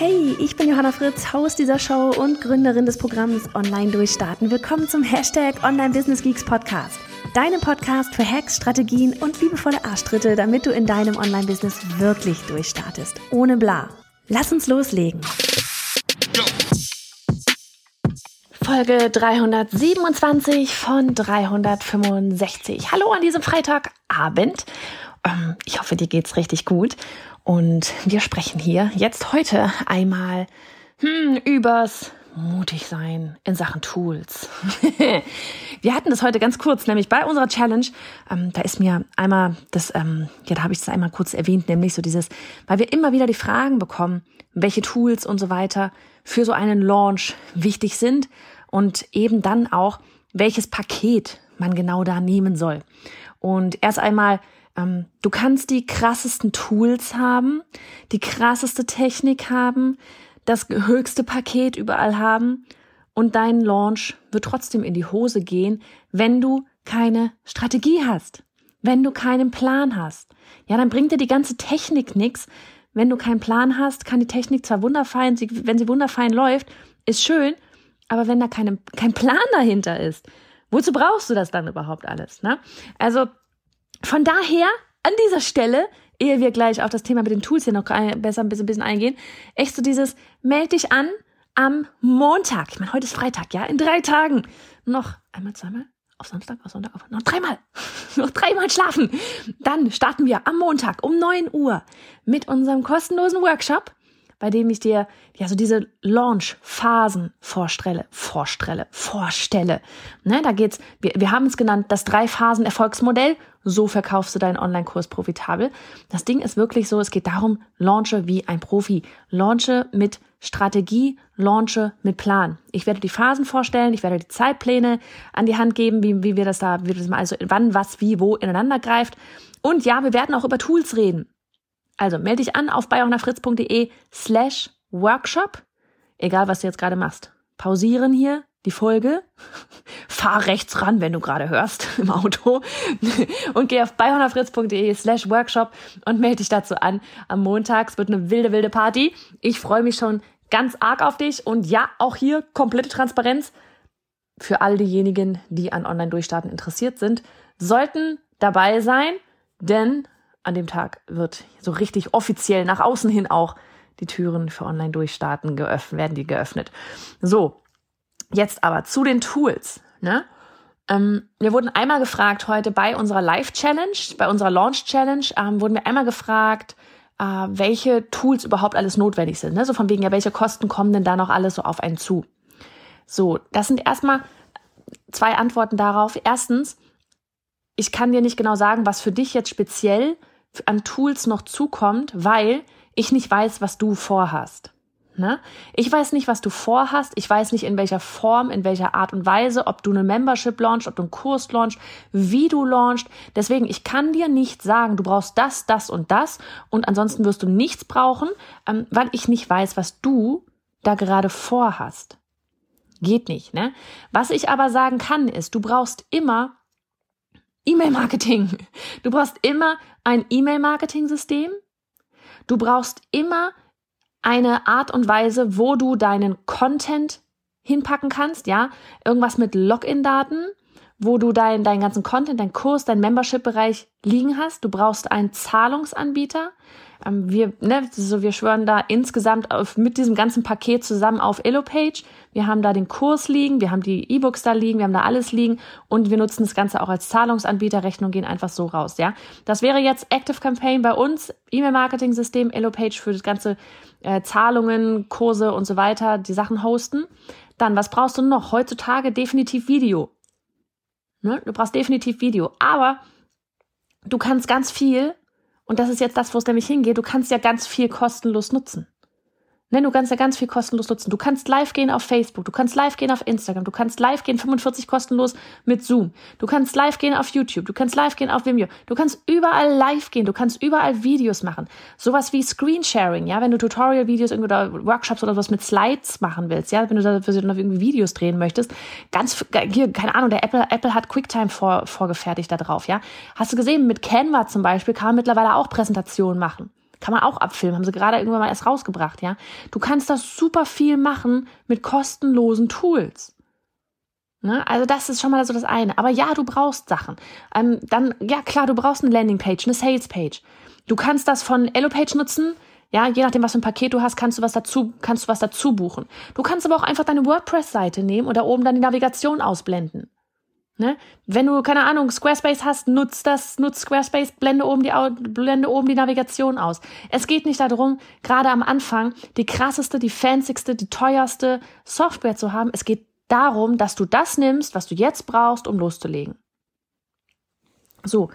Hey, ich bin Johanna Fritz, Haus dieser Show und Gründerin des Programms Online Durchstarten. Willkommen zum Hashtag Online Business Geeks Podcast. Deinem Podcast für Hacks, Strategien und liebevolle Arschtritte, damit du in deinem Online-Business wirklich durchstartest. Ohne bla. Lass uns loslegen. Folge 327 von 365. Hallo an diesem Freitagabend. Ähm, ich hoffe, dir geht's richtig gut. Und wir sprechen hier jetzt heute einmal hm, übers mutig sein in Sachen Tools. wir hatten das heute ganz kurz, nämlich bei unserer Challenge. Ähm, da ist mir einmal das, ähm, ja, da habe ich das einmal kurz erwähnt, nämlich so dieses, weil wir immer wieder die Fragen bekommen, welche Tools und so weiter für so einen Launch wichtig sind und eben dann auch, welches Paket man genau da nehmen soll. Und erst einmal ähm, du kannst die krassesten Tools haben, die krasseste Technik haben, das höchste Paket überall haben und dein Launch wird trotzdem in die Hose gehen, wenn du keine Strategie hast, wenn du keinen Plan hast. Ja, dann bringt dir die ganze Technik nichts. Wenn du keinen Plan hast, kann die Technik zwar wunderfein, wenn sie wunderfein läuft, ist schön, aber wenn da keine, kein Plan dahinter ist, wozu brauchst du das dann überhaupt alles? Ne? Also von daher an dieser Stelle, ehe wir gleich auf das Thema mit den Tools hier noch besser ein bisschen, ein bisschen eingehen, echt so dieses, meld dich an am Montag. Ich meine, heute ist Freitag, ja, in drei Tagen. Noch einmal, zweimal, auf Samstag, auf Sonntag, auf, noch dreimal, noch dreimal schlafen. Dann starten wir am Montag um neun Uhr mit unserem kostenlosen Workshop bei dem ich dir ja so diese Launch-Phasen vorstelle, vorstelle, vorstelle. Ne, da geht's, wir, wir haben es genannt, das Drei-Phasen-Erfolgsmodell. So verkaufst du deinen Online-Kurs profitabel. Das Ding ist wirklich so, es geht darum, launche wie ein Profi. Launche mit Strategie, launche mit Plan. Ich werde die Phasen vorstellen, ich werde die Zeitpläne an die Hand geben, wie, wie wir das da, wie das mal, also wann, was, wie, wo ineinander greift. Und ja, wir werden auch über Tools reden. Also melde dich an auf bayonafritz.de slash Workshop, egal was du jetzt gerade machst. Pausieren hier die Folge, fahr rechts ran, wenn du gerade hörst im Auto und geh auf bayonafritz.de slash Workshop und melde dich dazu an. Am Montag es wird eine wilde, wilde Party. Ich freue mich schon ganz arg auf dich und ja, auch hier komplette Transparenz für all diejenigen, die an Online-Durchstarten interessiert sind, sollten dabei sein, denn an dem Tag wird so richtig offiziell nach außen hin auch die Türen für Online-Durchstarten geöffnet, werden die geöffnet. So, jetzt aber zu den Tools. Ne? Ähm, wir wurden einmal gefragt heute bei unserer Live-Challenge, bei unserer Launch-Challenge, ähm, wurden wir einmal gefragt, äh, welche Tools überhaupt alles notwendig sind. Ne? So von wegen, ja, welche Kosten kommen denn da noch alles so auf einen zu? So, das sind erstmal zwei Antworten darauf. Erstens, ich kann dir nicht genau sagen, was für dich jetzt speziell an Tools noch zukommt, weil ich nicht weiß, was du vorhast. Ne? Ich weiß nicht, was du vorhast. Ich weiß nicht, in welcher Form, in welcher Art und Weise, ob du eine Membership launchst, ob du einen Kurs launchst, wie du launchst. Deswegen, ich kann dir nicht sagen, du brauchst das, das und das und ansonsten wirst du nichts brauchen, ähm, weil ich nicht weiß, was du da gerade vorhast. Geht nicht, ne? Was ich aber sagen kann, ist, du brauchst immer E-Mail-Marketing. Du brauchst immer ein E-Mail-Marketing-System. Du brauchst immer eine Art und Weise, wo du deinen Content hinpacken kannst, ja? Irgendwas mit Login-Daten, wo du deinen deinen ganzen Content, deinen Kurs, deinen Membership-Bereich liegen hast. Du brauchst einen Zahlungsanbieter. Ähm, wir, ne, so wir schwören da insgesamt auf, mit diesem ganzen Paket zusammen auf Elopage. Wir haben da den Kurs liegen, wir haben die E-Books da liegen, wir haben da alles liegen und wir nutzen das Ganze auch als Zahlungsanbieter. Rechnungen gehen einfach so raus, ja. Das wäre jetzt Active Campaign bei uns, E-Mail-Marketing-System, Elopage für das ganze äh, Zahlungen, Kurse und so weiter, die Sachen hosten. Dann, was brauchst du noch? Heutzutage definitiv Video. Ne? Du brauchst definitiv Video. Aber du kannst ganz viel und das ist jetzt das, wo es nämlich hingeht. Du kannst ja ganz viel kostenlos nutzen. Ne, du kannst ja ganz viel kostenlos nutzen. Du kannst live gehen auf Facebook, du kannst live gehen auf Instagram, du kannst live gehen 45 kostenlos mit Zoom, du kannst live gehen auf YouTube, du kannst live gehen auf Vimeo, du kannst überall live gehen, du kannst überall Videos machen. Sowas wie Screensharing, ja, wenn du Tutorial-Videos oder Workshops oder was mit Slides machen willst, ja, wenn du dafür irgendwie Videos drehen möchtest, ganz, hier, keine Ahnung, der Apple, Apple hat QuickTime vor, vorgefertigt da drauf, ja. Hast du gesehen, mit Canva zum Beispiel kann man mittlerweile auch Präsentationen machen. Kann man auch abfilmen, haben sie gerade irgendwann mal erst rausgebracht, ja. Du kannst das super viel machen mit kostenlosen Tools. Ne? Also das ist schon mal so das eine. Aber ja, du brauchst Sachen. Ähm, dann, ja klar, du brauchst eine Landingpage, eine Salespage. Du kannst das von Elopage nutzen. Ja, je nachdem, was für ein Paket du hast, kannst du was dazu, kannst du was dazu buchen. Du kannst aber auch einfach deine WordPress-Seite nehmen und da oben dann die Navigation ausblenden. Ne? Wenn du, keine Ahnung, Squarespace hast, nutzt das, nutzt Squarespace, blende oben die, blende oben die Navigation aus. Es geht nicht darum, gerade am Anfang die krasseste, die fancyste, die teuerste Software zu haben. Es geht darum, dass du das nimmst, was du jetzt brauchst, um loszulegen. So.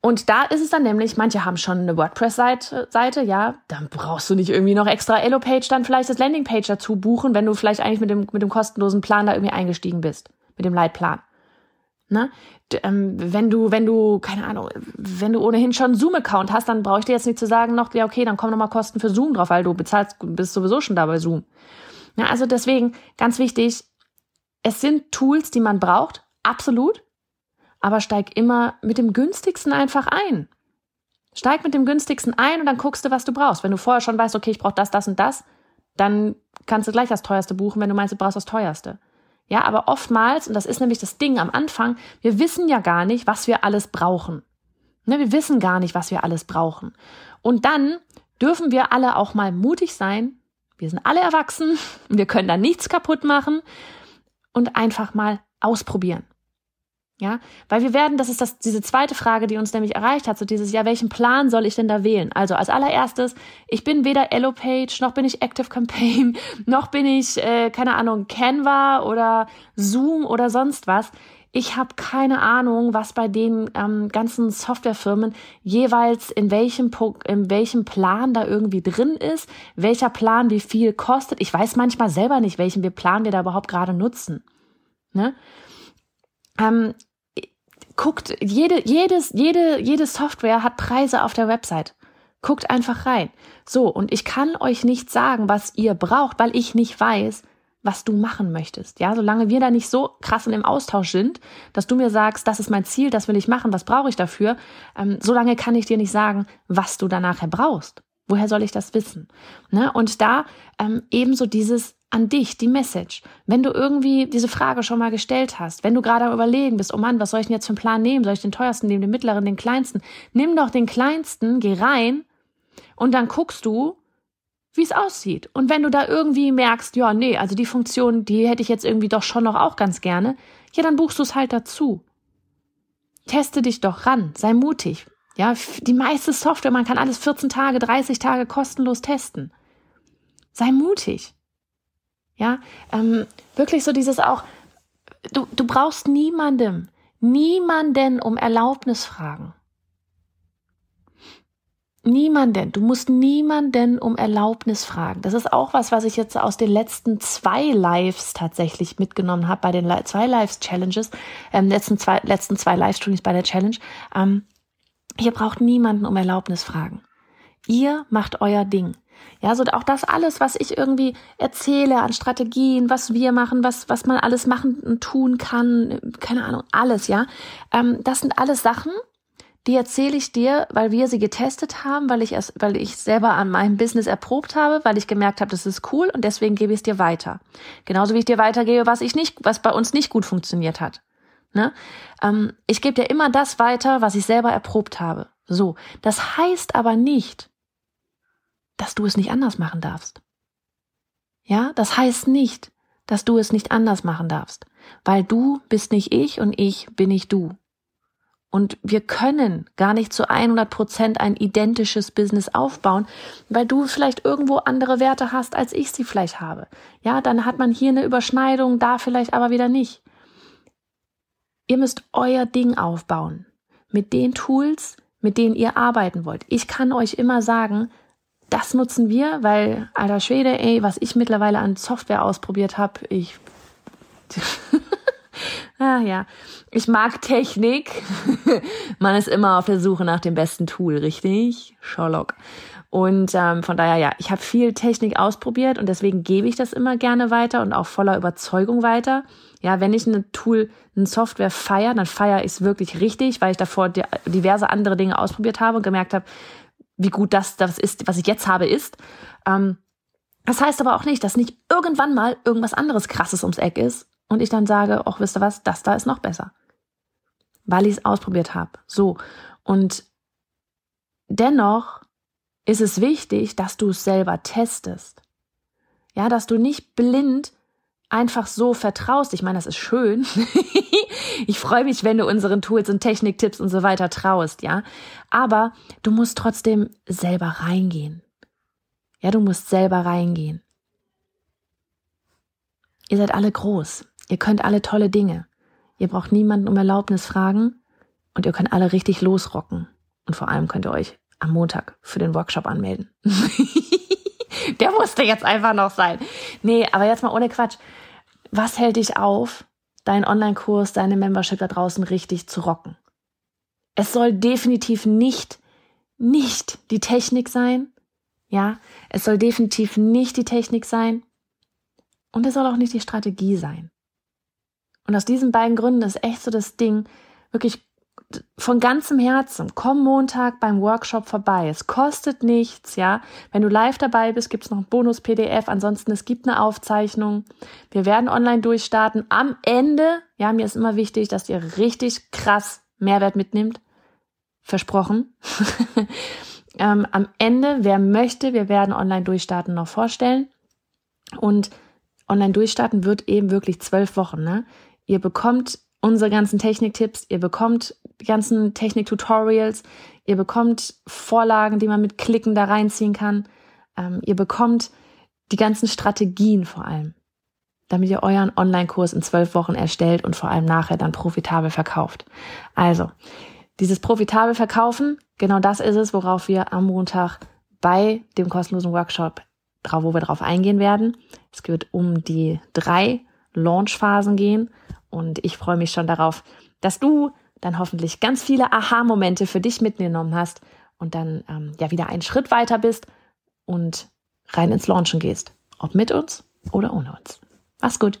Und da ist es dann nämlich, manche haben schon eine WordPress-Seite, Seite, ja, dann brauchst du nicht irgendwie noch extra Elo-Page, dann vielleicht das Landing-Page dazu buchen, wenn du vielleicht eigentlich mit dem, mit dem kostenlosen Plan da irgendwie eingestiegen bist, mit dem Leitplan. Ne? Ähm, wenn du, wenn du, keine Ahnung, wenn du ohnehin schon Zoom-Account hast, dann brauche ich dir jetzt nicht zu sagen noch, ja, okay, dann kommen nochmal Kosten für Zoom drauf, weil du bezahlst, bist sowieso schon da bei Zoom. Ja, also deswegen, ganz wichtig, es sind Tools, die man braucht, absolut, aber steig immer mit dem günstigsten einfach ein. Steig mit dem günstigsten ein und dann guckst du, was du brauchst. Wenn du vorher schon weißt, okay, ich brauche das, das und das, dann kannst du gleich das teuerste buchen, wenn du meinst, du brauchst das teuerste. Ja, aber oftmals, und das ist nämlich das Ding am Anfang, wir wissen ja gar nicht, was wir alles brauchen. Ne, wir wissen gar nicht, was wir alles brauchen. Und dann dürfen wir alle auch mal mutig sein. Wir sind alle erwachsen, wir können da nichts kaputt machen und einfach mal ausprobieren. Ja, weil wir werden, das ist das, diese zweite Frage, die uns nämlich erreicht hat, so dieses, ja, welchen Plan soll ich denn da wählen? Also als allererstes, ich bin weder Elopage, noch bin ich Active Campaign, noch bin ich, äh, keine Ahnung, Canva oder Zoom oder sonst was. Ich habe keine Ahnung, was bei den ähm, ganzen Softwarefirmen jeweils in welchem in welchem Plan da irgendwie drin ist, welcher Plan wie viel kostet. Ich weiß manchmal selber nicht, welchen Plan wir da überhaupt gerade nutzen. Ne? Ähm, guckt, jede, jedes, jede, jede Software hat Preise auf der Website. Guckt einfach rein. So, und ich kann euch nicht sagen, was ihr braucht, weil ich nicht weiß, was du machen möchtest. Ja, solange wir da nicht so krass in dem Austausch sind, dass du mir sagst, das ist mein Ziel, das will ich machen, was brauche ich dafür, ähm, solange kann ich dir nicht sagen, was du da nachher brauchst. Woher soll ich das wissen? Ne? Und da ähm, ebenso dieses an dich, die Message. Wenn du irgendwie diese Frage schon mal gestellt hast, wenn du gerade am überlegen bist, oh Mann, was soll ich denn jetzt für einen Plan nehmen? Soll ich den teuersten nehmen, den mittleren, den kleinsten? Nimm doch den kleinsten, geh rein und dann guckst du, wie es aussieht. Und wenn du da irgendwie merkst, ja, nee, also die Funktion, die hätte ich jetzt irgendwie doch schon noch auch ganz gerne, ja, dann buchst du es halt dazu. Teste dich doch ran, sei mutig. Ja, die meiste Software, man kann alles 14 Tage, 30 Tage kostenlos testen. Sei mutig. Ja, ähm, wirklich so dieses auch, du, du brauchst niemandem, niemanden um Erlaubnis fragen. Niemanden. Du musst niemanden um Erlaubnis fragen. Das ist auch was, was ich jetzt aus den letzten zwei Lives tatsächlich mitgenommen habe, bei den zwei Lives Challenges, ähm, letzten zwei, letzten zwei Livestreams bei der Challenge. Ähm, ihr braucht niemanden um Erlaubnis fragen. Ihr macht euer Ding. Ja, so auch das alles, was ich irgendwie erzähle an Strategien, was wir machen, was, was man alles machen und tun kann, keine Ahnung, alles, ja. Ähm, das sind alles Sachen, die erzähle ich dir, weil wir sie getestet haben, weil ich es, weil ich selber an meinem Business erprobt habe, weil ich gemerkt habe, das ist cool und deswegen gebe ich es dir weiter. Genauso wie ich dir weitergebe, was ich nicht, was bei uns nicht gut funktioniert hat. Ne? Ähm, ich gebe dir immer das weiter, was ich selber erprobt habe. So, das heißt aber nicht, dass du es nicht anders machen darfst. Ja, das heißt nicht, dass du es nicht anders machen darfst, weil du bist nicht ich und ich bin nicht du. Und wir können gar nicht zu 100 Prozent ein identisches Business aufbauen, weil du vielleicht irgendwo andere Werte hast, als ich sie vielleicht habe. Ja, dann hat man hier eine Überschneidung, da vielleicht aber wieder nicht. Ihr müsst euer Ding aufbauen. Mit den Tools, mit denen ihr arbeiten wollt. Ich kann euch immer sagen, das nutzen wir, weil, alter Schwede, ey, was ich mittlerweile an Software ausprobiert habe, ich. ah ja, ich mag Technik. Man ist immer auf der Suche nach dem besten Tool, richtig? Sherlock. Und ähm, von daher, ja, ich habe viel Technik ausprobiert und deswegen gebe ich das immer gerne weiter und auch voller Überzeugung weiter. Ja, wenn ich ein Tool, eine Software feiere, dann feiere ich es wirklich richtig, weil ich davor diverse andere Dinge ausprobiert habe und gemerkt habe, wie gut das, das ist, was ich jetzt habe, ist. Ähm, das heißt aber auch nicht, dass nicht irgendwann mal irgendwas anderes krasses ums Eck ist und ich dann sage, ach, wisst ihr was, das da ist noch besser. Weil ich es ausprobiert habe. So. Und dennoch ist es wichtig, dass du es selber testest. Ja, dass du nicht blind einfach so vertraust. Ich meine, das ist schön. ich freue mich, wenn du unseren Tools und Techniktipps und so weiter traust, ja. Aber du musst trotzdem selber reingehen. Ja, du musst selber reingehen. Ihr seid alle groß. Ihr könnt alle tolle Dinge. Ihr braucht niemanden um Erlaubnis fragen und ihr könnt alle richtig losrocken. Und vor allem könnt ihr euch am Montag für den Workshop anmelden. Der musste jetzt einfach noch sein. Nee, aber jetzt mal ohne Quatsch. Was hält dich auf, deinen Online-Kurs, deine Membership da draußen richtig zu rocken? Es soll definitiv nicht, nicht die Technik sein. Ja, es soll definitiv nicht die Technik sein. Und es soll auch nicht die Strategie sein. Und aus diesen beiden Gründen ist echt so das Ding, wirklich von ganzem Herzen, komm Montag beim Workshop vorbei. Es kostet nichts, ja. Wenn du live dabei bist, gibt es noch ein Bonus-PDF. Ansonsten, es gibt eine Aufzeichnung. Wir werden online durchstarten. Am Ende, ja, mir ist immer wichtig, dass ihr richtig krass Mehrwert mitnimmt. Versprochen. ähm, am Ende, wer möchte, wir werden online durchstarten noch vorstellen. Und online durchstarten wird eben wirklich zwölf Wochen, ne? Ihr bekommt unsere ganzen Techniktipps, ihr bekommt ganzen Technik-Tutorials, ihr bekommt Vorlagen, die man mit Klicken da reinziehen kann, ähm, ihr bekommt die ganzen Strategien vor allem, damit ihr euren Online-Kurs in zwölf Wochen erstellt und vor allem nachher dann profitabel verkauft. Also, dieses profitabel Verkaufen, genau das ist es, worauf wir am Montag bei dem kostenlosen Workshop wo wir drauf eingehen werden. Es wird um die drei Launch-Phasen gehen und ich freue mich schon darauf, dass du dann hoffentlich ganz viele Aha-Momente für dich mitgenommen hast und dann ähm, ja wieder einen Schritt weiter bist und rein ins Launchen gehst. Ob mit uns oder ohne uns. Mach's gut.